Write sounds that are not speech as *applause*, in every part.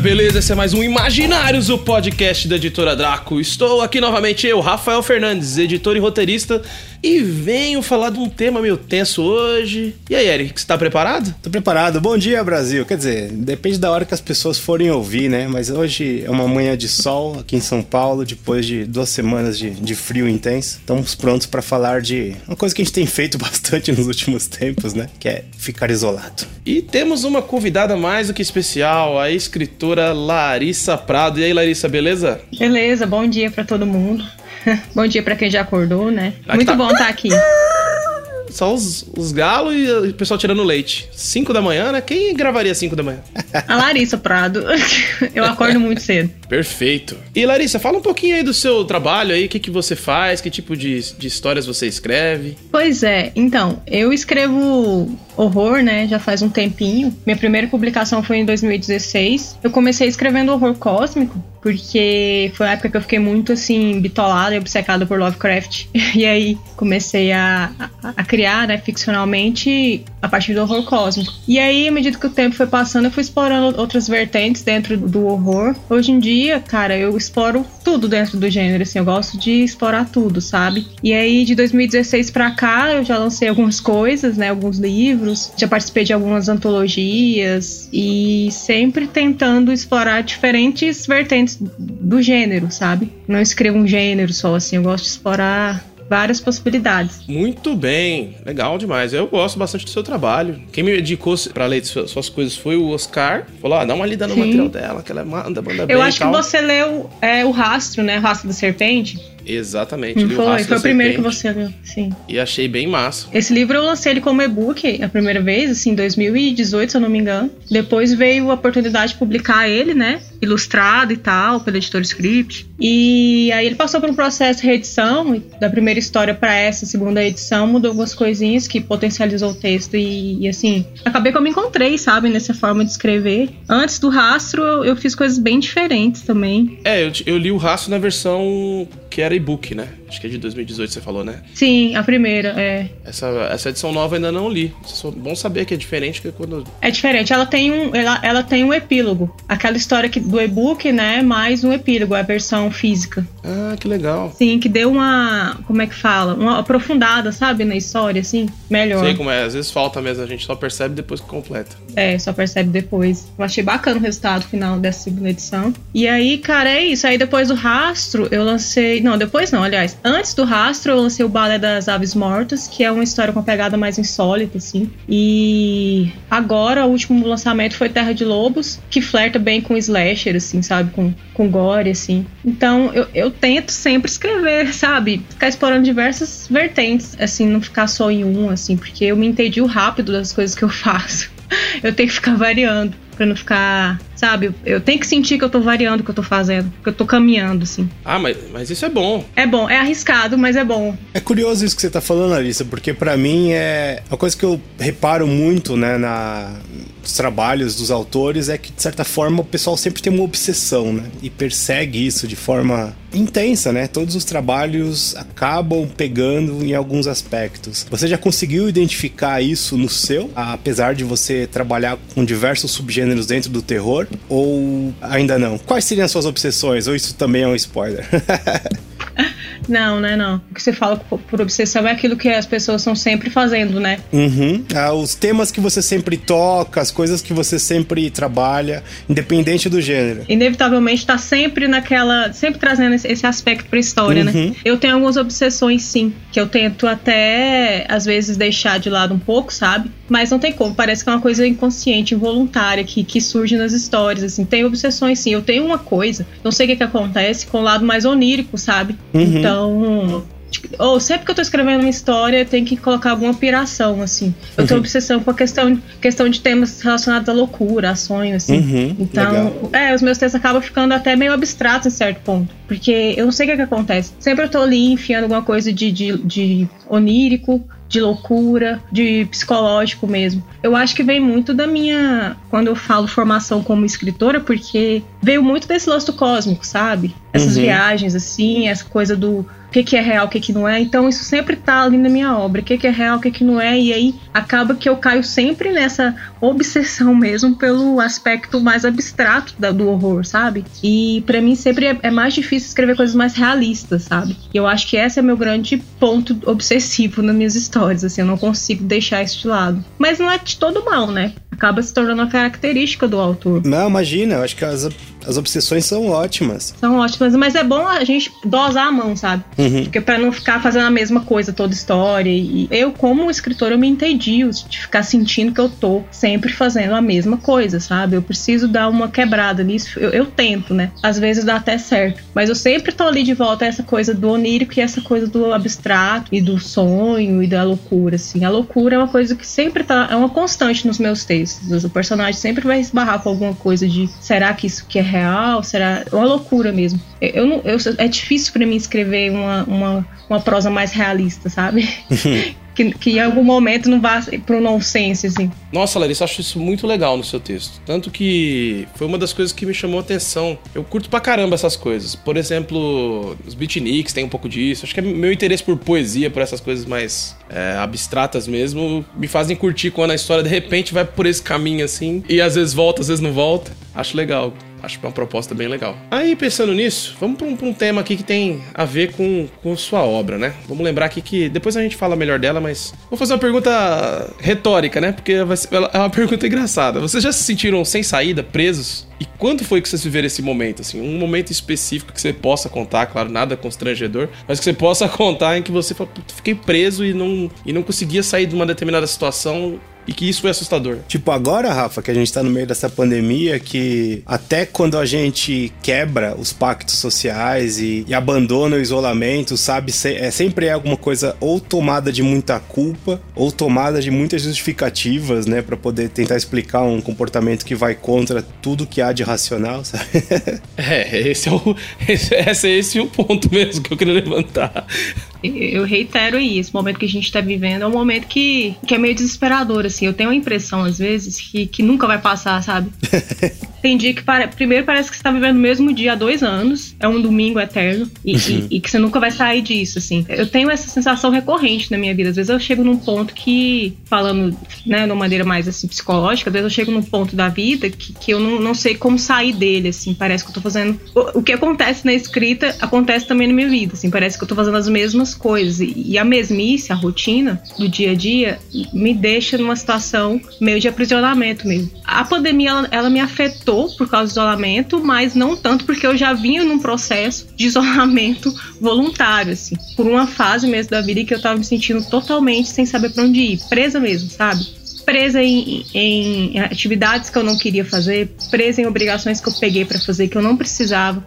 Beleza? Esse é mais um Imaginários, o podcast da editora Draco. Estou aqui novamente eu, Rafael Fernandes, editor e roteirista, e venho falar de um tema meio tenso hoje. E aí, Eric, você tá preparado? Tô preparado. Bom dia, Brasil. Quer dizer, depende da hora que as pessoas forem ouvir, né? Mas hoje é uma manhã de sol aqui em São Paulo, depois de duas semanas de, de frio intenso. Estamos prontos para falar de uma coisa que a gente tem feito *laughs* bastante nos últimos tempos, né? Que é ficar isolado. E temos uma convidada mais do que especial, a escritora Larissa Prado. E aí, Larissa, beleza? Beleza, bom dia para todo mundo. *laughs* Bom dia para quem já acordou, né? Aqui Muito tá... bom estar tá aqui. *laughs* Só os, os galos e o pessoal tirando leite. 5 da manhã, né? Quem gravaria 5 da manhã? A Larissa Prado. *laughs* Eu acordo muito cedo. Perfeito. E Larissa, fala um pouquinho aí do seu trabalho aí, o que, que você faz, que tipo de, de histórias você escreve. Pois é, então, eu escrevo horror, né, já faz um tempinho. Minha primeira publicação foi em 2016. Eu comecei escrevendo horror cósmico, porque foi a época que eu fiquei muito assim, bitolada e obcecada por Lovecraft. *laughs* E aí comecei a, a, a, criar, né, ficcionalmente a partir do horror cósmico. E aí, à medida que o tempo foi passando, eu fui explorando outras vertentes dentro do horror. Hoje em dia, cara, eu exploro tudo dentro do gênero, assim, eu gosto de explorar tudo, sabe? E aí, de 2016 pra cá, eu já lancei algumas coisas, né, alguns livros, já participei de algumas antologias e sempre tentando explorar diferentes vertentes do gênero, sabe? Não escrevo um gênero só, assim, eu gosto de explorar várias possibilidades. Muito bem, legal demais. Eu gosto bastante do seu trabalho. Quem me indicou para ler suas coisas foi o Oscar. Falou: ah, dá uma lida no Sim. material dela, que ela manda, manda bem. Eu acho que você leu é, o Rastro, né? O Rastro da Serpente. Exatamente. Não foi, foi o primeiro que você leu, sim. E achei bem massa. Esse livro eu lancei ele como e-book a primeira vez, assim, em 2018, se eu não me engano. Depois veio a oportunidade de publicar ele, né? Ilustrado e tal, pelo editor Script. E aí ele passou por um processo de reedição, da primeira história para essa segunda edição, mudou algumas coisinhas que potencializou o texto. E, e, assim, acabei que eu me encontrei, sabe, nessa forma de escrever. Antes do rastro, eu, eu fiz coisas bem diferentes também. É, eu, eu li o rastro na versão que era e-book, né? Acho que é de 2018 você falou, né? Sim, a primeira, é. Essa, essa edição nova ainda não li. É bom saber que é diferente que quando. É diferente. Ela tem um, ela, ela tem um epílogo. Aquela história que, do e-book, né? Mais um epílogo, a versão física. Ah, que legal. Sim, que deu uma. Como é que fala? Uma aprofundada, sabe? Na história, assim. Melhor. Sei como é. Às vezes falta mesmo, a gente só percebe depois que completa. É, só percebe depois. Eu achei bacana o resultado final dessa segunda edição. E aí, cara, é isso. Aí depois do rastro, eu lancei. Não, depois não, aliás. Antes do rastro, eu lancei o Balé das Aves Mortas, que é uma história com uma pegada mais insólita, assim. E agora, o último lançamento foi Terra de Lobos, que flerta bem com slasher, assim, sabe? Com, com gore, assim. Então, eu, eu tento sempre escrever, sabe? Ficar explorando diversas vertentes, assim, não ficar só em um, assim, porque eu me entendi rápido das coisas que eu *laughs* faço. eu tenho que ficar variando para não ficar, sabe? Eu tenho que sentir que eu tô variando o que eu tô fazendo, que eu tô caminhando, assim. Ah, mas, mas isso é bom. É bom, é arriscado, mas é bom. É curioso isso que você tá falando, Alissa, porque para mim é uma coisa que eu reparo muito, né, na dos trabalhos dos autores é que, de certa forma, o pessoal sempre tem uma obsessão, né? E persegue isso de forma intensa, né? Todos os trabalhos acabam pegando em alguns aspectos. Você já conseguiu identificar isso no seu, apesar de você trabalhar com diversos subgêneros dentro do terror? Ou ainda não? Quais seriam as suas obsessões? Ou isso também é um spoiler? *laughs* Não, né, não. O que você fala por obsessão é aquilo que as pessoas estão sempre fazendo, né? Uhum. Ah, os temas que você sempre toca, as coisas que você sempre trabalha, independente do gênero. Inevitavelmente tá sempre naquela. sempre trazendo esse aspecto pra história, né? uhum. né? Eu tenho algumas obsessões, sim, que eu tento até, às vezes, deixar de lado um pouco, sabe? Mas não tem como, parece que é uma coisa inconsciente, involuntária, que, que surge nas histórias, assim. Tem obsessões, sim. Eu tenho uma coisa, não sei o que, que acontece, com o lado mais onírico, sabe? Uhum. Então, Ou sempre que eu tô escrevendo uma história, eu tenho que colocar alguma piração, assim. Eu tenho uhum. obsessão com a questão, questão de temas relacionados à loucura, a sonho, assim. Uhum, então, legal. é, os meus textos acabam ficando até meio abstratos em certo ponto. Porque eu não sei o que, é que acontece. Sempre eu tô ali enfiando alguma coisa de, de, de onírico, de loucura, de psicológico mesmo. Eu acho que vem muito da minha, quando eu falo formação como escritora, porque veio muito desse lance do cósmico, sabe? Essas uhum. viagens assim, essa coisa do o que, que é real, o que, que não é. Então isso sempre tá ali na minha obra. O que, que é real, o que, que não é. E aí acaba que eu caio sempre nessa obsessão mesmo pelo aspecto mais abstrato da, do horror, sabe? E para mim sempre é, é, mais difícil escrever coisas mais realistas, sabe? E eu acho que esse é meu grande ponto obsessivo nas minhas histórias, assim, eu não consigo deixar isso de lado. Mas não é de todo mal, né? Acaba se tornando uma característica do autor. Não, imagina, eu acho que as, as obsessões são ótimas. São ótimas, mas é bom a gente dosar a mão, sabe? Uhum. Porque para não ficar fazendo a mesma coisa toda história. E eu, como escritor, eu me entendi de ficar sentindo que eu tô sempre fazendo a mesma coisa, sabe? Eu preciso dar uma quebrada nisso. Eu, eu tento, né? Às vezes dá até certo. Mas eu sempre tô ali de volta a essa coisa do onírico e essa coisa do abstrato e do sonho e da loucura, assim. A loucura é uma coisa que sempre tá. É uma constante nos meus textos. O personagem sempre vai esbarrar com alguma coisa de será que isso que é real? Será. É uma loucura mesmo. Eu não, eu, é difícil para mim escrever uma, uma, uma prosa mais realista, sabe? *laughs* que, que em algum momento não vá pro nonsense, assim. Nossa, Larissa, acho isso muito legal no seu texto. Tanto que foi uma das coisas que me chamou a atenção. Eu curto pra caramba essas coisas. Por exemplo, os beatniks tem um pouco disso. Acho que é meu interesse por poesia, por essas coisas mais é, abstratas mesmo, me fazem curtir quando a história de repente vai por esse caminho assim. E às vezes volta, às vezes não volta. Acho legal. Acho que é uma proposta bem legal. Aí, pensando nisso, vamos para um, um, tema aqui que tem a ver com, com sua obra, né? Vamos lembrar aqui que depois a gente fala melhor dela, mas vou fazer uma pergunta retórica, né? Porque é uma *laughs* pergunta engraçada. Vocês já se sentiram sem saída, presos? E quando foi que vocês viveram esse momento, assim? Um momento específico que você possa contar, claro, nada constrangedor, mas que você possa *laughs* contar em que você fiquei preso e não, e não conseguia sair de uma determinada situação e que isso foi assustador. Tipo, agora, Rafa, que a gente tá no meio dessa pandemia, que até quando a gente quebra os pactos sociais e, e abandona o isolamento, sabe, é sempre é alguma coisa ou tomada de muita culpa ou tomada de muitas justificativas, né, para poder tentar explicar um comportamento que vai contra tudo que há de racional, sabe? *laughs* é, esse é o *laughs* esse, esse é esse o ponto mesmo que eu queria levantar. Eu reitero aí, esse momento que a gente tá vivendo é um momento que, que é meio desesperador, assim. Eu tenho a impressão, às vezes, que, que nunca vai passar, sabe? *laughs* Tem dia que, para, primeiro, parece que você tá vivendo o mesmo dia há dois anos, é um domingo eterno, e, uhum. e, e, que você nunca vai sair disso, assim. Eu tenho essa sensação recorrente na minha vida. Às vezes eu chego num ponto que, falando, né, de uma maneira mais, assim, psicológica, às vezes eu chego num ponto da vida que, que eu não, não sei como sair dele, assim. Parece que eu tô fazendo... O, o que acontece na escrita acontece também na minha vida, assim. Parece que eu tô fazendo as mesmas coisas. E, e a mesmice, a rotina do dia a dia, me deixa numa situação meio de aprisionamento mesmo. A pandemia, ela, ela me afetou por causa do isolamento, mas não tanto porque eu já vinha num processo de isolamento voluntário, assim, por uma fase mesmo da vida que eu tava me sentindo totalmente sem saber para onde ir, presa mesmo, sabe? Presa em, em atividades que eu não queria fazer, presa em obrigações que eu peguei para fazer que eu não precisava.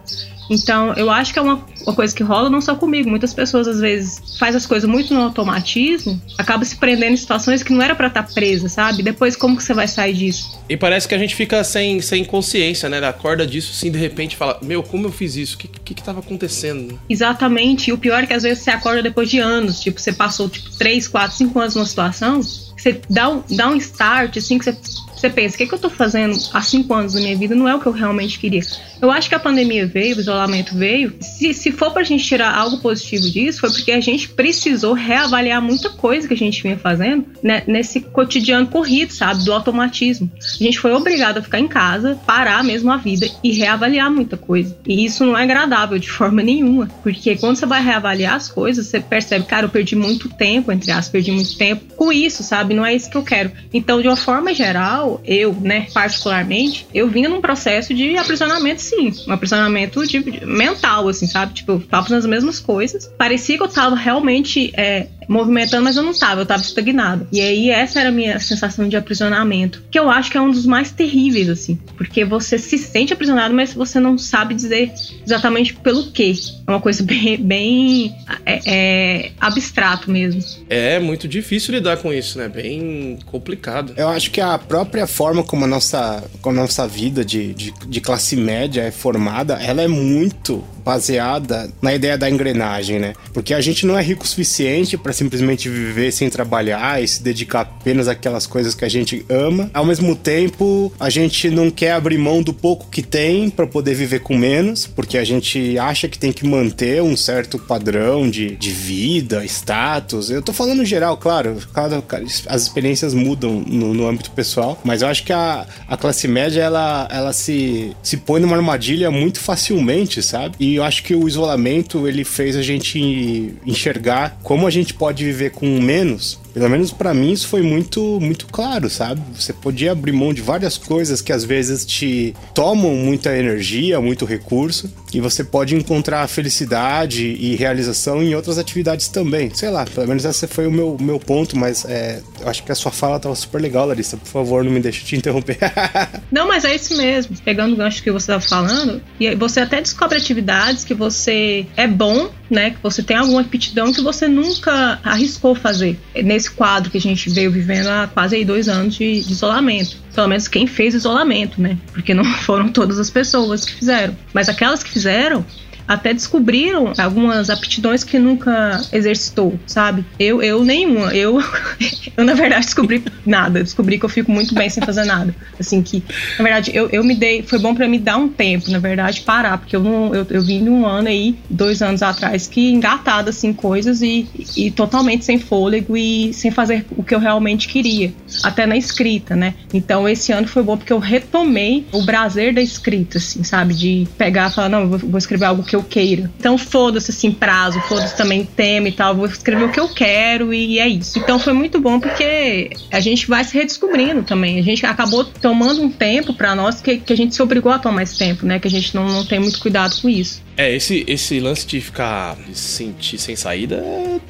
Então, eu acho que é uma, uma, coisa que rola não só comigo. Muitas pessoas, às vezes, faz as coisas muito no automatismo, acaba se prendendo em situações que não era para estar tá presa, sabe? Depois, como que você vai sair disso? E parece que a gente fica sem, sem consciência, né? Acorda disso, assim, de repente fala: Meu, como eu fiz isso? O que, que, que tava acontecendo? Exatamente. E o pior é que às vezes você acorda depois de anos. Tipo, você passou, tipo, 3, 4, 5 anos numa situação, você dá um, dá um start, assim, que você você pensa, o que, é que eu tô fazendo há cinco anos da minha vida não é o que eu realmente queria. Eu acho que a pandemia veio, o isolamento veio. Se, se for pra gente tirar algo positivo disso, foi porque a gente precisou reavaliar muita coisa que a gente vinha fazendo né, nesse cotidiano corrido, sabe? Do automatismo. A gente foi obrigado a ficar em casa, parar mesmo a vida e reavaliar muita coisa. E isso não é agradável de *laughs* forma nenhuma, porque quando você vai reavaliar as coisas, você percebe, cara, eu perdi muito tempo, entre aspas, perdi muito tempo com isso, sabe? Não é isso que eu quero. Então, de uma forma geral, eu, né, particularmente, eu vinha num processo de aprisionamento, sim. Um aprisionamento de, de mental, assim, sabe? Tipo, eu tava fazendo as mesmas coisas. Parecia que eu tava realmente é, movimentando, mas eu não tava, eu tava estagnado. E aí essa era a minha sensação de aprisionamento, que eu acho que é um dos mais terríveis, assim, porque você se sente aprisionado, mas você não sabe dizer exatamente pelo quê. É uma coisa *laughs* bem, bem é, é, abstrato mesmo. É muito difícil lidar com isso, né? Bem complicado. Eu acho que a própria forma como a nossa, como a nossa vida de, de, de classe média é formada, ela é muito baseada na ideia da engrenagem, né? Porque a gente não é rico o suficiente para simplesmente viver sem trabalhar e se dedicar apenas àquelas coisas que a gente ama. Ao mesmo tempo, a gente não quer abrir mão do pouco que tem para poder viver com menos, porque a gente acha que tem que manter um certo padrão de, de vida, status. Eu tô falando geral, claro, cada, as experiências mudam no, no âmbito pessoal, mas eu acho que a, a classe média ela, ela se, se põe numa armadilha muito facilmente, sabe? E eu acho que o isolamento ele fez a gente enxergar como a gente pode viver com menos pelo menos para mim isso foi muito muito claro, sabe? Você podia abrir mão de várias coisas que às vezes te tomam muita energia, muito recurso, e você pode encontrar felicidade e realização em outras atividades também. Sei lá, pelo menos esse foi o meu, meu ponto, mas é, eu acho que a sua fala tava super legal, Larissa. Por favor, não me deixe te interromper. *laughs* não, mas é isso mesmo. Pegando o gancho que você estava falando, e você até descobre atividades que você é bom, né? Que você tem alguma aptidão que você nunca arriscou fazer. Nesse esse quadro que a gente veio vivendo há quase aí dois anos de, de isolamento. Pelo menos quem fez isolamento, né? Porque não *laughs* foram todas as pessoas que fizeram. Mas aquelas que fizeram, até descobriram algumas aptidões que nunca exercitou, sabe? Eu, eu nenhuma. Eu, *laughs* eu na verdade, descobri nada. Descobri que eu fico muito bem sem fazer nada. Assim, que, na verdade, eu, eu me dei. Foi bom para me dar um tempo, na verdade, parar. Porque eu não. Eu, eu vim de um ano aí, dois anos atrás, que engatada, assim, coisas e, e totalmente sem fôlego e sem fazer o que eu realmente queria. Até na escrita, né? Então, esse ano foi bom porque eu retomei o prazer da escrita, assim, sabe? De pegar e falar, não, vou, vou escrever algo que que eu queira. Então foda-se assim prazo, foda-se também tema e tal, vou escrever o que eu quero e é isso. Então foi muito bom porque a gente vai se redescobrindo também. A gente acabou tomando um tempo para nós que, que a gente se obrigou a tomar esse tempo, né? Que a gente não, não tem muito cuidado com isso. É, esse, esse lance de ficar sentir sem saída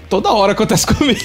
toda hora acontece *laughs* comigo.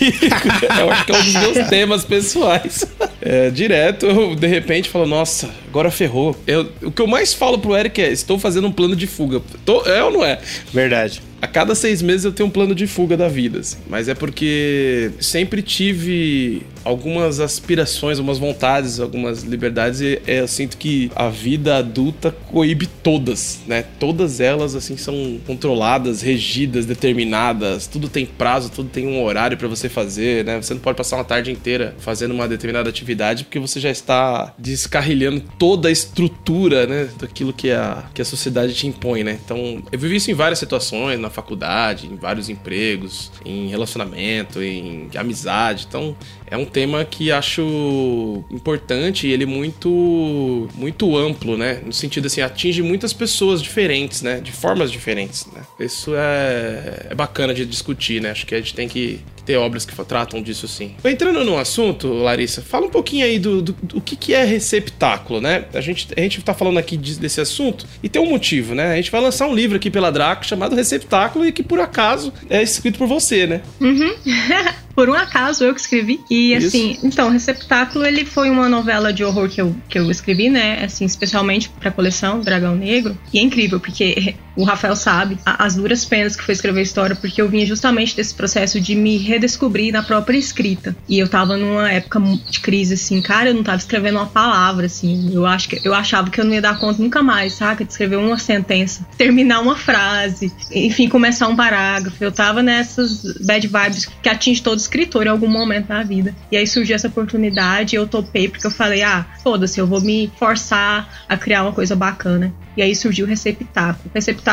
eu acho que é um dos meus *laughs* temas pessoais. É, direto, eu de repente falo, nossa, agora ferrou. Eu, o que eu mais falo pro Eric é: estou fazendo um plano de fuga. Tô, é ou não é? Verdade a cada seis meses eu tenho um plano de fuga da vida, assim. Mas é porque sempre tive algumas aspirações, algumas vontades, algumas liberdades e eu sinto que a vida adulta coíbe todas, né? Todas elas, assim, são controladas, regidas, determinadas. Tudo tem prazo, tudo tem um horário para você fazer, né? Você não pode passar uma tarde inteira fazendo uma determinada atividade porque você já está descarrilhando toda a estrutura, né? Daquilo que a, que a sociedade te impõe, né? Então, eu vivi isso em várias situações, na faculdade, em vários empregos, em relacionamento, em amizade. Então, é um tema que acho importante e ele muito muito amplo, né? No sentido assim, atinge muitas pessoas diferentes, né? De formas diferentes, né? Isso é, é bacana de discutir, né? Acho que a gente tem que, ter obras que tratam disso sim. Entrando no assunto, Larissa, fala um pouquinho aí do, do, do que, que é receptáculo, né? A gente, a gente tá falando aqui de, desse assunto e tem um motivo, né? A gente vai lançar um livro aqui pela Draco chamado Receptáculo e que por acaso é escrito por você, né? Uhum. *laughs* por um acaso eu que escrevi. E Isso. assim, então, Receptáculo ele foi uma novela de horror que eu, que eu escrevi, né? Assim, especialmente pra coleção Dragão Negro. E é incrível, porque o Rafael sabe as duras penas que foi escrever a história, porque eu vinha justamente desse processo de me redescobrir na própria escrita. E eu tava numa época de crise, assim, cara, eu não tava escrevendo uma palavra, assim. Eu acho que eu achava que eu não ia dar conta nunca mais, saca? De escrever uma sentença, terminar uma frase, enfim, começar um parágrafo. Eu tava nessas bad vibes que atinge todo escritor em algum momento da vida. E aí surgiu essa oportunidade eu topei porque eu falei, ah, foda-se, eu vou me forçar a criar uma coisa bacana. E aí surgiu o receptáculo. O receptáculo,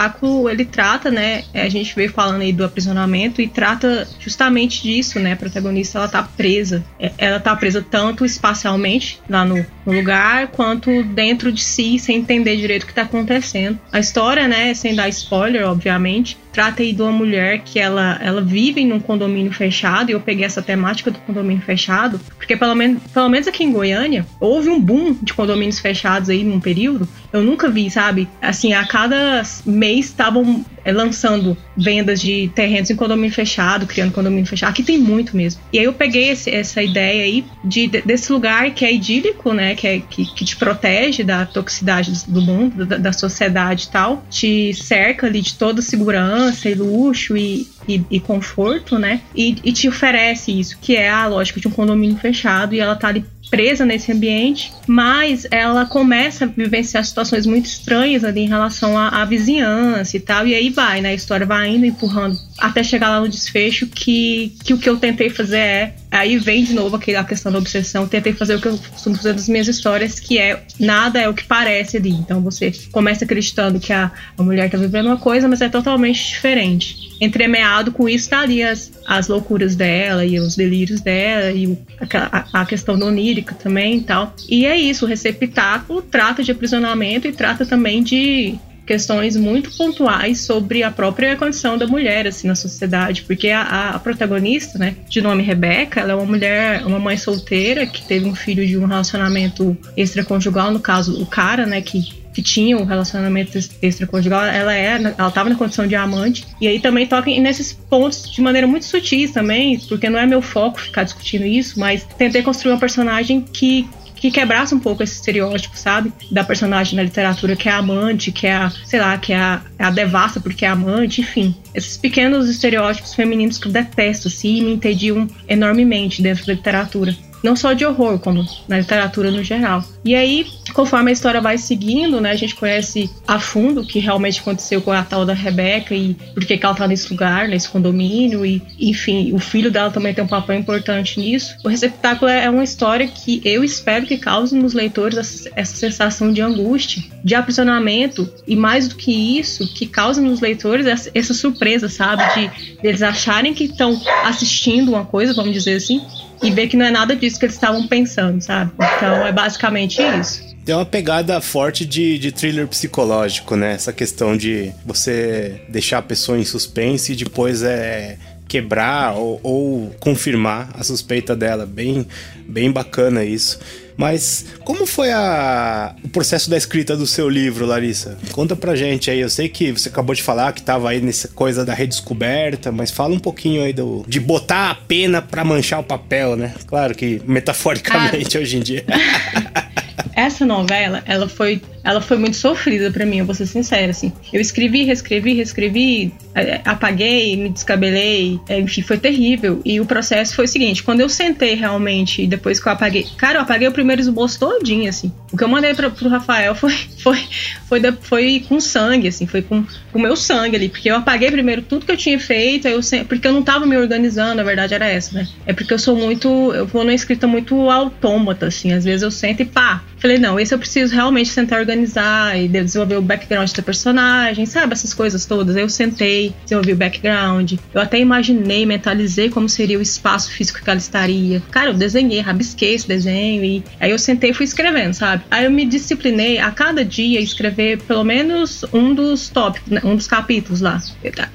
ele trata, né? É, a gente veio falando aí do aprisionamento e trata justamente disso, né? A protagonista, ela tá presa. É, ela tá presa tanto espacialmente, lá no, no lugar, quanto dentro de si, sem entender direito o que tá acontecendo. A história, né? Sem dar spoiler, obviamente, trata aí de uma mulher que ela, ela vive num condomínio fechado, e eu peguei essa temática do condomínio fechado, porque pelo menos, pelo menos aqui em Goiânia, houve um boom de condomínios fechados aí num período. Eu nunca vi, sabe? Assim, a cada mês estavam é, lançando vendas de terrenos em condomínio fechado, criando condomínio fechado. Aqui tem muito mesmo. E aí eu peguei esse, essa ideia aí de, desse lugar que é idílico, né? Que, é, que, que te protege da toxicidade do mundo, da, da sociedade e tal. Te cerca ali de toda segurança e luxo e, e, e conforto, né? E, e, te oferece isso, que é a lógica de um condomínio fechado e ela tá ali presa nesse ambiente, mas ela começa a vivenciar situações muito estranhas ali em relação à, à, vizinhança e tal, e aí vai, né? A história vai indo, empurrando, até chegar lá no desfecho que, que o que eu tentei fazer é. Aí vem de novo aquela questão da obsessão. Tentei fazer o que eu costumo fazer nas minhas histórias, que é nada é o que parece ali. Então você começa acreditando que a, a mulher tá vivendo uma coisa, mas é totalmente diferente entremeado com isso tá ali as, as loucuras dela e os delírios dela e a, a, questão do onírica também e tal. E é isso, o receptáculo trata de aprisionamento e trata também de questões muito pontuais sobre a própria condição da mulher assim na sociedade, porque a, a, protagonista, né, de nome Rebeca, ela é uma mulher, uma mãe solteira que teve um filho de um relacionamento extraconjugal, no caso o cara, né, que que tinha um relacionamento extraconjugal, ela é, ela na condição de amante. E aí também toca nesses pontos de maneira muito sutil também, porque não é meu foco ficar discutindo isso, mas tentei construir uma personagem que que quebrasse um pouco esse estereótipo, sabe? Da personagem na literatura que é amante, que é a, sei lá, que é a, é a devassa porque é amante, enfim. Esses pequenos estereótipos femininos que eu detesto, assim, e me entediam enormemente dentro da literatura não só de horror, como na literatura no geral. E aí, conforme a história vai seguindo, né, a gente conhece a fundo o que realmente aconteceu com a tal da Rebeca e por que ela tá nesse lugar, nesse condomínio, e enfim, o filho dela também tem um papel importante nisso. O receptáculo é uma história que eu espero que cause nos leitores essa sensação de angústia, de aprisionamento, e mais do que isso, que cause nos leitores essa, essa surpresa, sabe? De, de eles acharem que estão assistindo uma coisa, vamos dizer assim, e ver que não é nada disso que eles estavam pensando, sabe? Então é basicamente isso. Tem uma pegada forte de, de thriller psicológico, né? Essa questão de você deixar a pessoa em suspense e depois é quebrar ou, ou confirmar a suspeita dela. Bem, bem bacana isso. Mas como foi a, o processo da escrita do seu livro, Larissa? Conta pra gente aí. Eu sei que você acabou de falar que tava aí nessa coisa da redescoberta, mas fala um pouquinho aí do, de botar a pena pra manchar o papel, né? Claro que metaforicamente ah. hoje em dia. *laughs* Essa novela, ela foi ela foi muito sofrida para mim, eu vou ser sincera, assim. Eu escrevi, reescrevi, reescrevi, é, apaguei, me descabelei, é, enfim, foi terrível. E o processo foi o seguinte, quando eu sentei realmente, depois que eu apaguei, cara, eu apaguei o primeiro esboço todinho, assim. O que eu mandei pra, pro Rafael foi, *laughs* foi, foi, foi, foi com sangue, assim, foi com o meu sangue ali, porque eu apaguei primeiro tudo que eu tinha feito, eu, porque eu não tava me organizando, a verdade era essa, né? É porque eu sou muito, eu vou numa escrita muito autômata, assim, às vezes eu sento e pá. Falei, não, esse eu preciso realmente sentar organizar e desenvolver o background da personagem, sabe? Essas coisas todas. Aí eu sentei, desenvolvi o background. Eu até imaginei, mentalizei como seria o espaço físico que ela estaria. Cara, eu desenhei, rabisquei esse desenho e aí eu sentei e fui escrevendo, sabe? Aí eu me disciplinei a cada dia escrever pelo menos um dos tópicos, né? um dos capítulos lá.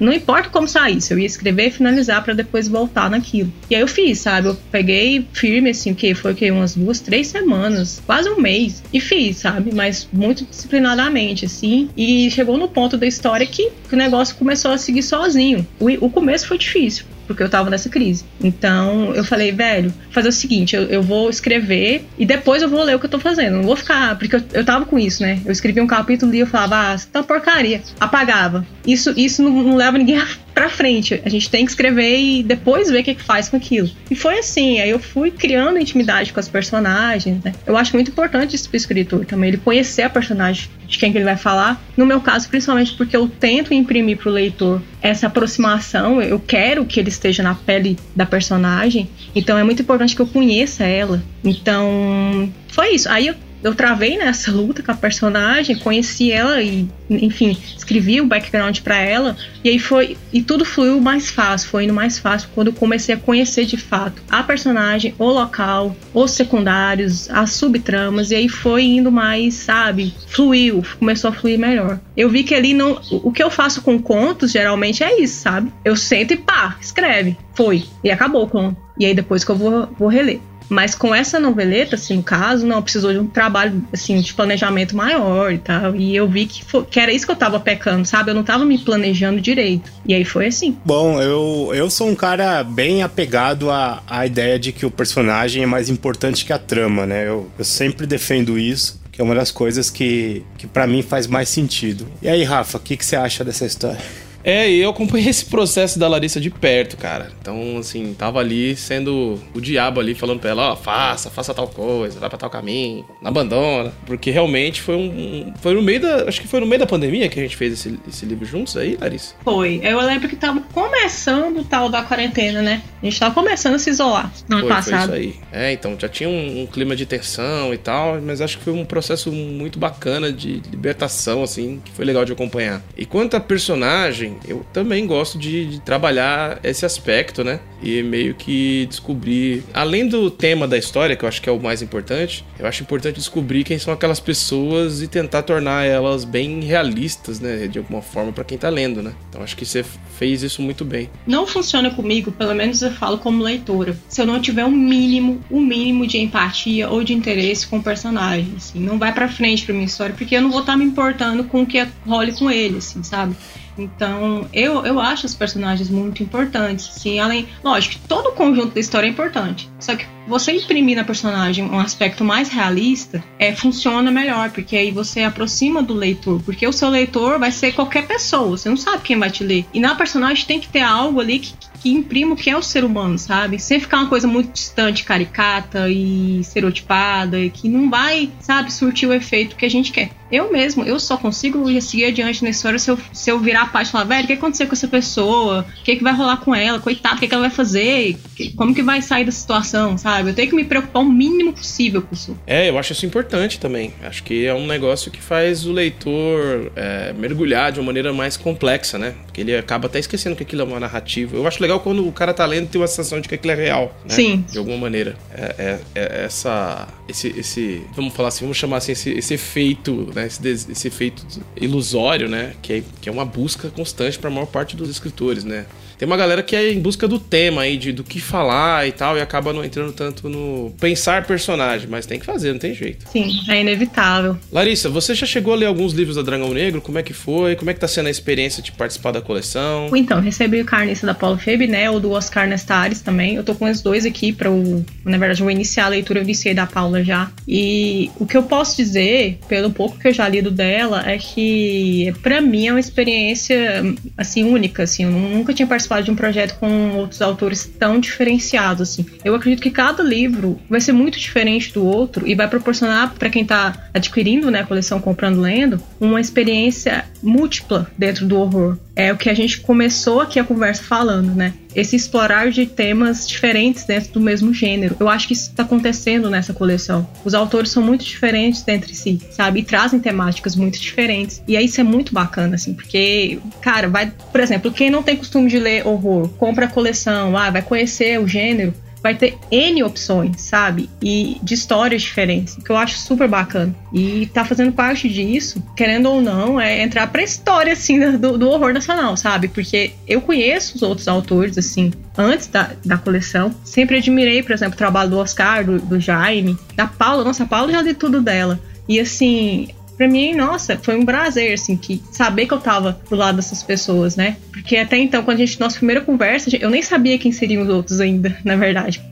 Não importa como saísse, eu ia escrever e finalizar para depois voltar naquilo. E aí eu fiz, sabe? Eu peguei firme, assim, o que foi que umas duas, três semanas, quase um mês, e fiz, sabe? Mas muito disciplinadamente, assim. E chegou no ponto da história que, o negócio começou a seguir sozinho. O, o começo foi difícil porque eu tava nessa crise. Então eu falei, velho, fazer o seguinte, eu, eu vou escrever e depois eu vou ler o que eu tô fazendo. Não vou ficar. Porque eu, eu tava com isso, né? Eu escrevi um capítulo e eu falava, ah, tá porcaria. Apagava. Isso, isso não, não leva ninguém pra frente. A gente tem que escrever e depois ver o que, que faz com aquilo. E foi assim, aí eu fui criando intimidade com as personagens, né? Eu acho muito importante isso pro escritor também, ele conhecer a personagem de quem que ele vai falar. No meu caso, principalmente porque eu tento imprimir pro leitor essa aproximação, eu quero que ele esteja na pele da personagem, então é muito importante que eu conheça ela. Então, foi isso. Aí eu eu travei nessa luta com a personagem, conheci ela e, enfim, escrevi o background para ela e aí foi e tudo fluiu mais fácil, foi indo mais fácil quando eu comecei a conhecer de fato a personagem, o local, os secundários, as subtramas e aí foi indo mais, sabe, fluiu, começou a fluir melhor. Eu vi que ali não, o que eu faço com contos geralmente é isso, sabe? Eu sento e pá, escreve, foi e acabou com e aí depois que eu vou, vou reler. Mas com essa noveleta, assim, no caso, não, precisou de um trabalho, assim, de planejamento maior e tal. E eu vi que, foi, que era isso que eu tava pecando, sabe? Eu não tava me planejando direito. E aí foi assim. Bom, eu, eu sou um cara bem apegado à, à ideia de que o personagem é mais importante que a trama, né? Eu, eu sempre defendo isso que é uma das coisas que, que para mim faz mais sentido. E aí, Rafa, o que, que você acha dessa história? É, e eu acompanhei *laughs* esse processo da Larissa de perto, cara. Então, assim, tava ali sendo o diabo ali, falando pra ela, ó, oh, faça, faça tal coisa, vai pra tal caminho, não abandona. Porque realmente foi um. Foi no meio da. Acho que foi no meio da pandemia que a gente fez esse, esse livro juntos aí, Larissa? Foi. Eu lembro que tava começando o tal da quarentena, né? A gente tava começando a se isolar no ano passado. Foi isso aí. É, então já tinha um, um clima de tensão e tal, mas acho que foi um processo muito bacana de libertação, assim, que foi legal de acompanhar. E quanto a personagem, eu também gosto de, de, trabalhar esse aspecto, né? E meio que descobrir, além do tema da história, que eu acho que é o mais importante, eu acho importante descobrir quem são aquelas pessoas e tentar tornar elas bem realistas, né? De alguma forma, para quem tá lendo, né? Então acho que você fez isso muito bem. Não funciona comigo, pelo menos eu falo como leitora, se eu não tiver um mínimo, um mínimo de empatia ou de interesse com o personagem, assim. Não vai para frente pra minha história, porque eu não vou estar tá me importando com o que role com ele, assim, sabe? Então, eu, eu acho os personagens muito importantes. Sim, além. Lógico, todo o conjunto da história é importante. Só que você imprimir na personagem um aspecto mais realista é, funciona melhor, porque aí você aproxima do leitor. Porque o seu leitor vai ser qualquer pessoa, você não sabe quem vai te ler. E na personagem tem que ter algo ali que, que imprima o que é o ser humano, sabe? Sem ficar uma coisa muito distante, caricata e estereotipada, e que não vai, sabe, surtir o efeito que a gente quer. Eu mesmo, eu só consigo seguir adiante na história se eu, se eu virar a parte e falar, velho, o que aconteceu com essa pessoa? O que, que vai rolar com ela? Coitado, o que, que ela vai fazer? Como que vai sair da situação, sabe? Eu tenho que me preocupar o mínimo possível com isso. É, eu acho isso importante também. Acho que é um negócio que faz o leitor é, mergulhar de uma maneira mais complexa, né? Porque ele acaba até esquecendo que aquilo é uma narrativa. Eu acho legal quando o cara tá lendo e tem uma sensação de que aquilo é real, né? Sim. De alguma maneira. É, é, é essa... Esse, esse... Vamos falar assim, vamos chamar assim, esse, esse efeito, né? Esse, esse efeito ilusório, né? Que é, que é uma busca constante para a maior parte dos escritores, né? Tem uma galera que é em busca do tema aí, de, do que falar e tal, e acaba não entrando tanto no pensar personagem, mas tem que fazer, não tem jeito. Sim, é inevitável. Larissa, você já chegou a ler alguns livros da Dragão Negro? Como é que foi? Como é que tá sendo a experiência de participar da coleção? Então, recebi o Carniça da Paulo Febe, né? O do Oscar Nestares também. Eu tô com os dois aqui para o. Na verdade, eu vou iniciar a leitura, eu iniciei da Paula já. E o que eu posso dizer, pelo pouco que eu já lido dela, é que para mim é uma experiência assim única, assim. Eu nunca tinha participado de um projeto com outros autores tão diferenciados assim. Eu acredito que cada livro vai ser muito diferente do outro e vai proporcionar para quem está adquirindo, né, a coleção comprando lendo, uma experiência múltipla dentro do horror. É o que a gente começou aqui a conversa falando, né? Esse explorar de temas diferentes dentro do mesmo gênero. Eu acho que isso está acontecendo nessa coleção. Os autores são muito diferentes entre si, sabe? E trazem temáticas muito diferentes. E aí isso é muito bacana, assim, porque, cara, vai, por exemplo, quem não tem costume de ler horror, compra a coleção, ah, vai conhecer o gênero, vai ter N opções, sabe? E de histórias diferentes, que eu acho super bacana. E tá fazendo parte disso, querendo ou não, é entrar pra história, assim, *laughs* do, do horror nacional, sabe? Porque eu conheço os outros autores, assim, antes da, da coleção. Sempre admirei, por exemplo, o trabalho do Oscar, do, do Jaime, da Paula. Nossa, a Paula já li tudo dela. E assim, para mim, nossa, foi um prazer, assim, que saber que eu tava do lado dessas pessoas, né? Porque até então, quando a gente, nossa primeira conversa, eu nem sabia quem seriam os outros ainda, *laughs* na verdade.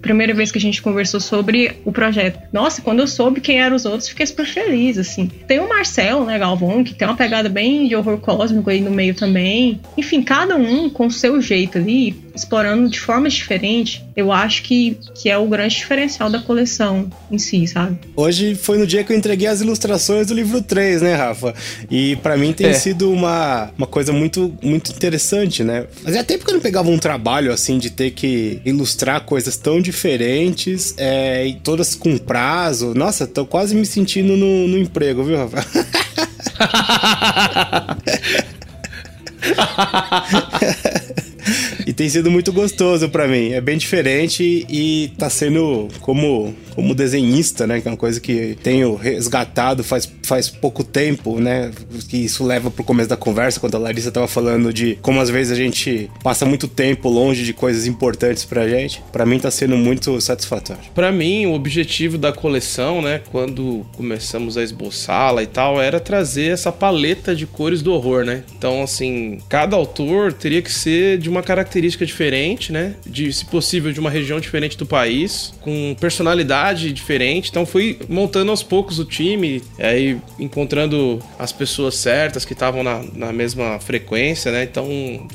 Primeira vez que a gente conversou sobre o projeto. Nossa, quando eu soube quem eram os outros, fiquei super feliz, assim. Tem o Marcel, né, Galvão, que tem uma pegada bem de horror cósmico aí no meio também. Enfim, cada um com o seu jeito ali, explorando de formas diferentes, eu acho que, que é o grande diferencial da coleção em si, sabe? Hoje foi no dia que eu entreguei as ilustrações do livro 3, né, Rafa? E para mim tem é. sido uma, uma coisa muito, muito interessante, né? Fazia tempo que eu não pegava um trabalho assim de ter que ilustrar coisas tão diferentes é, e todas com prazo. Nossa, tô quase me sentindo no, no emprego, viu, Rafa? *laughs* *laughs* e tem sido muito gostoso para mim. É bem diferente e tá sendo como como desenhista, né? Que é uma coisa que tenho resgatado faz faz pouco tempo, né? Que isso leva pro começo da conversa, quando a Larissa tava falando de como às vezes a gente passa muito tempo longe de coisas importantes pra gente. Pra mim tá sendo muito satisfatório. Pra mim, o objetivo da coleção, né, quando começamos a esboçá-la e tal, era trazer essa paleta de cores do horror, né? Então, assim, cada autor teria que ser de uma característica diferente, né? De, se possível, de uma região diferente do país, com personalidade diferente. Então, fui montando aos poucos o time, aí encontrando as pessoas certas que estavam na, na mesma frequência, né? Então,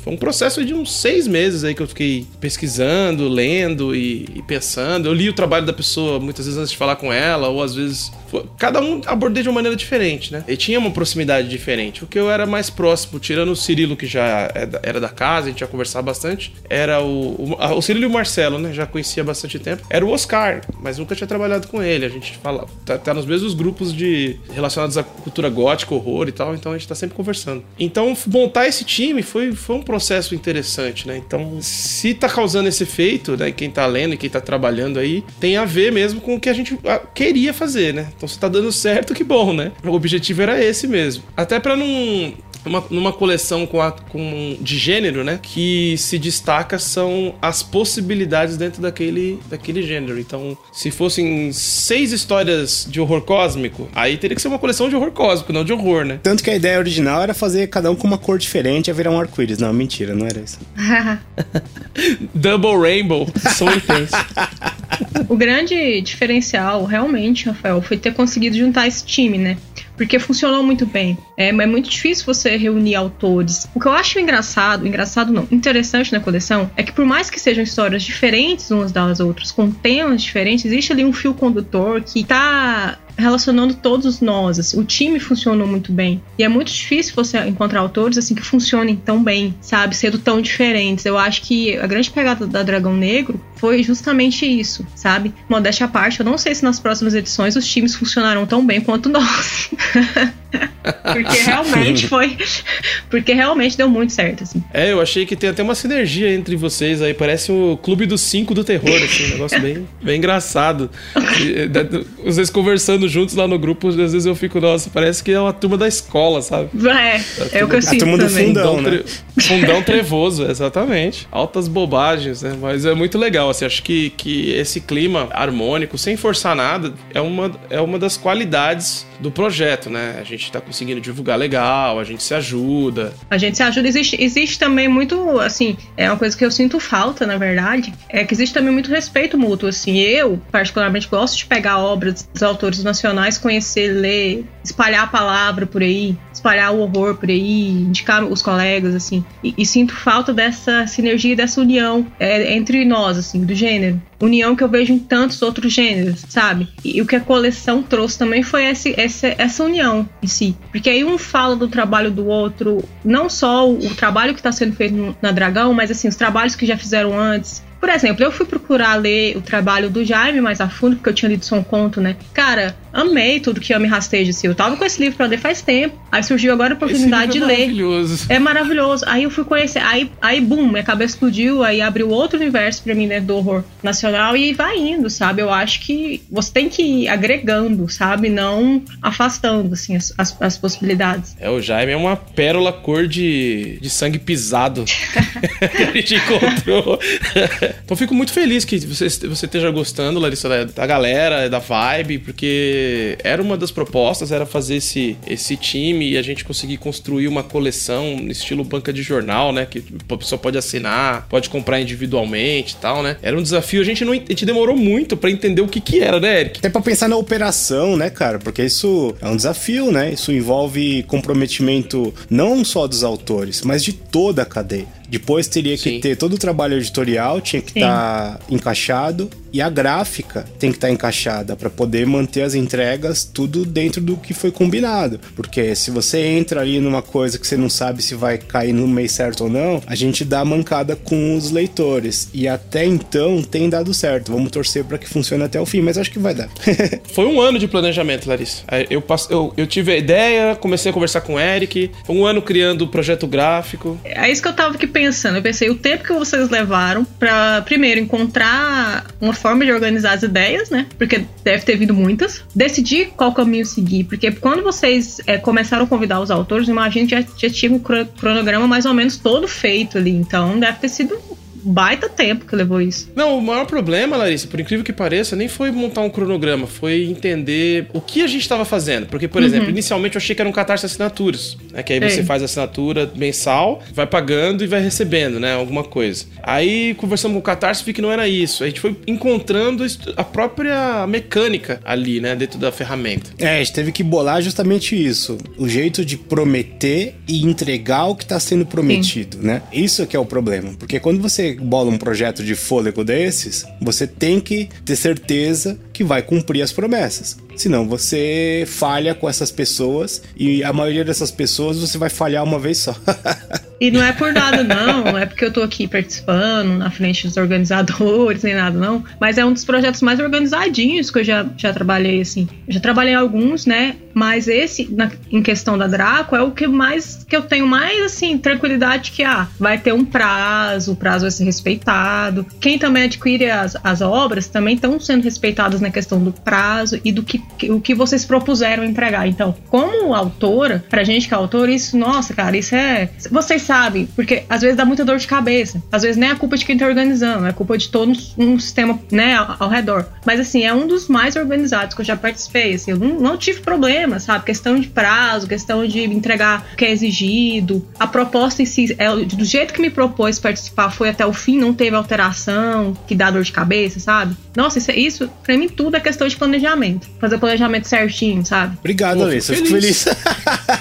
foi um processo de uns seis meses aí que eu fiquei pesquisando, lendo e, e pensando. Eu li o trabalho da pessoa muitas vezes antes de falar com ela, ou às vezes cada um abordei de uma maneira diferente, né? E tinha uma proximidade diferente. O que eu era mais próximo, tirando o Cirilo, que já é era da casa, a gente ia conversar bastante, era o, o, o Cirilo e o Marcelo, né? Já conhecia bastante tempo. Era o Oscar, mas nunca tinha trabalhado com ele. A gente fala, tá, tá nos mesmos grupos de relacionados à cultura gótica, horror e tal, então a gente tá sempre conversando. Então, montar esse time foi, foi um processo interessante, né? Então, se tá causando esse efeito, né? Quem tá lendo e quem tá trabalhando aí, tem a ver mesmo com o que a gente queria fazer, né? Então, se tá dando certo, que bom, né? O objetivo era esse mesmo. Até para não uma, numa coleção com, a, com de gênero, né? Que se destaca são as possibilidades dentro daquele, daquele gênero. Então, se fossem seis histórias de horror cósmico, aí teria que ser uma coleção de horror cósmico, não de horror, né? Tanto que a ideia original era fazer cada um com uma cor diferente e virar um arco-íris. Não, mentira, não era isso. *laughs* Double Rainbow, são intensos. o grande diferencial, realmente, Rafael, foi ter conseguido juntar esse time, né? Porque funcionou muito bem. É, é muito difícil você reunir autores. O que eu acho engraçado, engraçado não, interessante na coleção, é que por mais que sejam histórias diferentes umas das outras, com temas diferentes, existe ali um fio condutor que tá relacionando todos nós. Assim, o time funcionou muito bem. E é muito difícil você encontrar autores assim que funcionem tão bem, sabe? Sendo tão diferentes. Eu acho que a grande pegada da Dragão Negro foi justamente isso, sabe? Modéstia à parte, eu não sei se nas próximas edições os times funcionaram tão bem quanto nós. *laughs* porque *laughs* realmente foi. Porque realmente deu muito certo, assim. É, eu achei que tem até uma sinergia entre vocês aí. Parece o clube dos cinco do terror, assim, um negócio bem, *laughs* bem engraçado. Vocês conversando juntos lá no grupo, às vezes eu fico, nossa, parece que é uma turma da escola, sabe? É, é o que eu sinto. A turma também. do fundão, né? Fundão trevoso, exatamente. Altas bobagens, né? Mas é muito legal, assim, acho que, que esse clima harmônico, sem forçar nada, é uma, é uma das qualidades do projeto, né? A gente tá conseguindo divulgar legal, a gente se ajuda. A gente se ajuda. Existe, existe também muito, assim, é uma coisa que eu sinto falta, na verdade, é que existe também muito respeito mútuo, assim. Eu, particularmente, gosto de pegar obras dos autores nacionais, conhecer, ler, espalhar a palavra por aí, espalhar o horror por aí, indicar os colegas, assim. E, e sinto falta dessa sinergia, dessa união é, entre nós, assim, do gênero união que eu vejo em tantos outros gêneros, sabe? E, o que a coleção trouxe também foi esse, essa, essa união em si. Porque aí um fala do trabalho do outro, não só o, o trabalho que está sendo feito na Dragão, mas assim, os trabalhos que já fizeram antes, por exemplo, eu fui procurar ler o trabalho do Jaime mais a fundo, porque eu tinha lido só um conto, né? Cara, amei tudo que eu me rasteja assim. Eu tava com esse livro pra ler faz tempo. Aí surgiu agora a oportunidade de é ler. Maravilhoso. É maravilhoso. Aí eu fui conhecer. Aí, aí boom, minha cabeça explodiu. Aí abriu outro universo pra mim dentro do horror nacional e vai indo, sabe? Eu acho que você tem que ir agregando, sabe? Não afastando, assim, as, as, as possibilidades. É, o Jaime é uma pérola cor de, de sangue pisado *laughs* que a gente encontrou. *laughs* Então fico muito feliz que você, você esteja gostando, Larissa, da, da galera, da vibe, porque era uma das propostas, era fazer esse, esse time e a gente conseguir construir uma coleção no estilo banca de jornal, né? Que a pessoa pode assinar, pode comprar individualmente e tal, né? Era um desafio, a gente, não, a gente demorou muito para entender o que que era, né, Eric? Até pra pensar na operação, né, cara? Porque isso é um desafio, né? Isso envolve comprometimento não só dos autores, mas de toda a cadeia. Depois teria que Sim. ter todo o trabalho editorial, tinha que estar tá encaixado e a gráfica tem que estar tá encaixada para poder manter as entregas tudo dentro do que foi combinado. Porque se você entra ali numa coisa que você não sabe se vai cair no mês certo ou não, a gente dá mancada com os leitores. E até então tem dado certo. Vamos torcer para que funcione até o fim, mas acho que vai dar. *laughs* foi um ano de planejamento, Larissa. Eu, eu, eu tive a ideia, comecei a conversar com o Eric, foi um ano criando o projeto gráfico. É isso que eu tava aqui pensando. Eu pensei o tempo que vocês levaram para primeiro encontrar uma forma de organizar as ideias, né? Porque deve ter vindo muitas. Decidir qual caminho seguir, porque quando vocês é, começaram a convidar os autores, imagino que já, já tinha um cronograma mais ou menos todo feito ali. Então deve ter sido baita tempo que levou isso. Não, o maior problema, Larissa, por incrível que pareça, nem foi montar um cronograma, foi entender o que a gente estava fazendo. Porque, por uhum. exemplo, inicialmente eu achei que era um catarse assinaturas, né? Que aí você Ei. faz a assinatura mensal, vai pagando e vai recebendo, né? Alguma coisa. Aí, conversando com o catarse, vi que não era isso. A gente foi encontrando a própria mecânica ali, né? Dentro da ferramenta. É, a gente teve que bolar justamente isso. O jeito de prometer e entregar o que está sendo prometido, Sim. né? Isso que é o problema. Porque quando você bola um projeto de fôlego desses, você tem que ter certeza que vai cumprir as promessas. Senão você falha com essas pessoas e a maioria dessas pessoas você vai falhar uma vez só. E não é por nada, não. É porque eu tô aqui participando na frente dos organizadores, *laughs* nem nada, não. Mas é um dos projetos mais organizadinhos que eu já, já trabalhei, assim. Já trabalhei alguns, né? Mas esse, na, em questão da Draco, é o que mais que eu tenho mais, assim, tranquilidade que, ah, vai ter um prazo, o prazo vai ser respeitado. Quem também adquire as, as obras também estão sendo respeitadas na questão do prazo e do que, o que vocês propuseram entregar. Então, como autora, pra gente que é autor, isso, nossa, cara, isso é. Vocês sabem, porque às vezes dá muita dor de cabeça. Às vezes nem é culpa de quem tá organizando, é culpa de todo um sistema, né, ao, ao redor. Mas assim, é um dos mais organizados que eu já participei. Assim, eu não, não tive problema, sabe? Questão de prazo, questão de entregar o que é exigido. A proposta em si, é, do jeito que me propôs participar, foi até o fim, não teve alteração, que dá dor de cabeça, sabe? Nossa, isso, isso pra mim tudo é questão de planejamento. Fazer o planejamento certinho, sabe? Obrigado, Alissa. Fico feliz.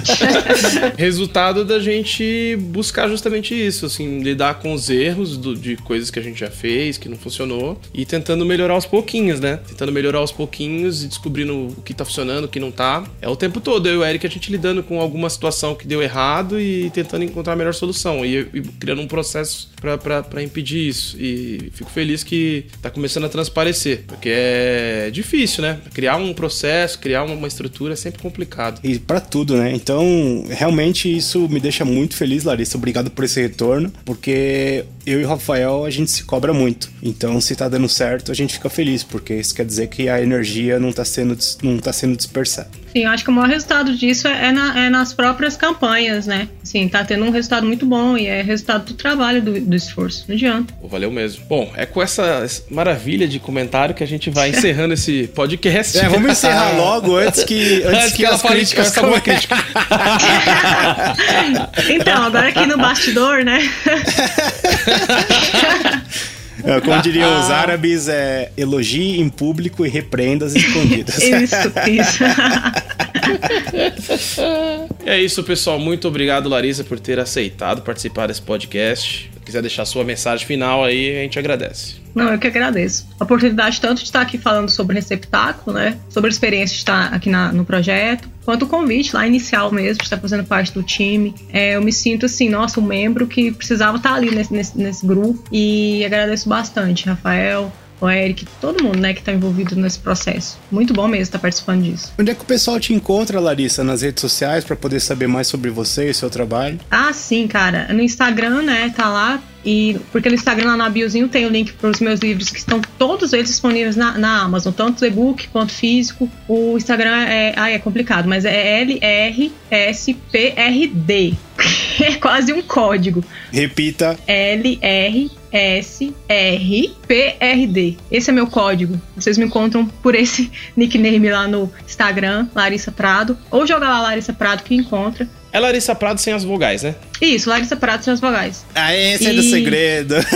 *laughs* Resultado da gente buscar justamente isso, assim, lidar com os erros do, de coisas que a gente já fez, que não funcionou, e tentando melhorar aos pouquinhos, né? Tentando melhorar aos pouquinhos e descobrindo o que tá funcionando, o que não tá. É o tempo todo, eu e o Eric, a gente lidando com alguma situação que deu errado e tentando encontrar a melhor solução. E, e criando um processo para impedir isso. E fico feliz que tá começando a transparecer, porque é difícil, né? Criar um processo, criar uma estrutura é sempre complicado. E para tudo, né? Então, realmente isso me deixa muito feliz, Larissa. Obrigado por esse retorno, porque eu e o Rafael a gente se cobra muito. Então, se tá dando certo, a gente fica feliz, porque isso quer dizer que a energia não tá sendo, não tá sendo dispersada. Sim, eu acho que o maior resultado disso é, é, na, é, nas próprias campanhas, né? Sim, tá tendo um resultado muito bom e é resultado do trabalho, do, do esforço. Não adianta. Valeu mesmo. Bom, é com essa maravilha de comentário que a gente vai encerrando esse podcast. É, vamos encerrar *laughs* logo antes que, antes, antes que, que as críticas come... crítica. *laughs* então, agora aqui no bastidor, né? *laughs* É, como diriam os árabes, é elogie em público e repreendas escondidas. *laughs* isso, isso. é isso, pessoal. Muito obrigado, Larissa, por ter aceitado participar desse podcast. Se quiser deixar sua mensagem final aí, a gente agradece. Não, eu que agradeço. A oportunidade tanto de estar aqui falando sobre receptáculo, né? Sobre a experiência de estar aqui na, no projeto, quanto o convite lá inicial mesmo, de estar fazendo parte do time. É, eu me sinto assim, nossa, um membro que precisava estar ali nesse, nesse, nesse grupo. E agradeço bastante, Rafael, o Eric, todo mundo, né, que tá envolvido nesse processo. Muito bom mesmo estar participando disso. Onde é que o pessoal te encontra, Larissa? Nas redes sociais para poder saber mais sobre você e seu trabalho? Ah, sim, cara. No Instagram, né, tá lá. E porque no Instagram, lá na biozinho, tem o link para os meus livros que estão todos eles disponíveis na, na Amazon, tanto e-book quanto físico. O Instagram é, ai, é complicado, mas é LRSPRD. *laughs* é quase um código. Repita. LR S-R-P-R-D. Esse é meu código. Vocês me encontram por esse *laughs* nickname lá no Instagram, Larissa Prado. Ou joga lá Larissa Prado que encontra. É Larissa Prado sem as vogais, né? Isso, Larissa Prado sem as vogais. Ah, esse e... é do segredo. *laughs*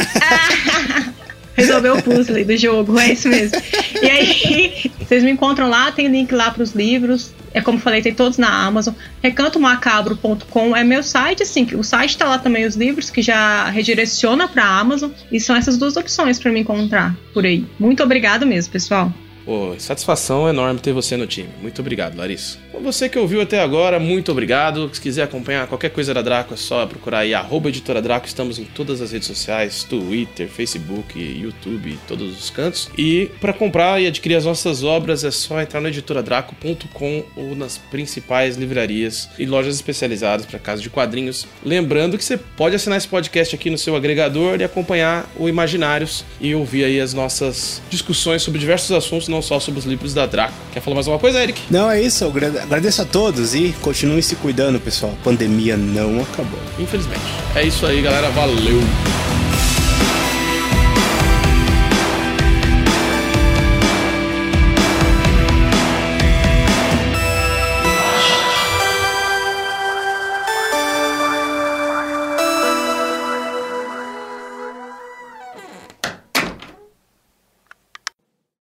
Resolveu o puzzle do jogo, é isso mesmo. E aí, *laughs* vocês me encontram lá, tem link lá para os livros. É como falei, tem todos na Amazon. Recantomacabro.com é meu site, assim, o site está lá também os livros que já redireciona para Amazon e são essas duas opções para me encontrar por aí. Muito obrigado mesmo, pessoal. Pô, satisfação enorme ter você no time. Muito obrigado, Larissa. Você que ouviu até agora, muito obrigado. Se quiser acompanhar qualquer coisa da Draco, é só procurar aí arroba editora Draco. Estamos em todas as redes sociais, Twitter, Facebook, YouTube, todos os cantos. E para comprar e adquirir as nossas obras é só entrar no editoradraco.com ou nas principais livrarias e lojas especializadas para casos de quadrinhos. Lembrando que você pode assinar esse podcast aqui no seu agregador e acompanhar o Imaginários e ouvir aí as nossas discussões sobre diversos assuntos, não só sobre os livros da Draco. Quer falar mais alguma coisa, Eric? Não, é isso. Agradeço a todos e continuem se cuidando, pessoal. A pandemia não acabou. Infelizmente. É isso aí, galera. Valeu!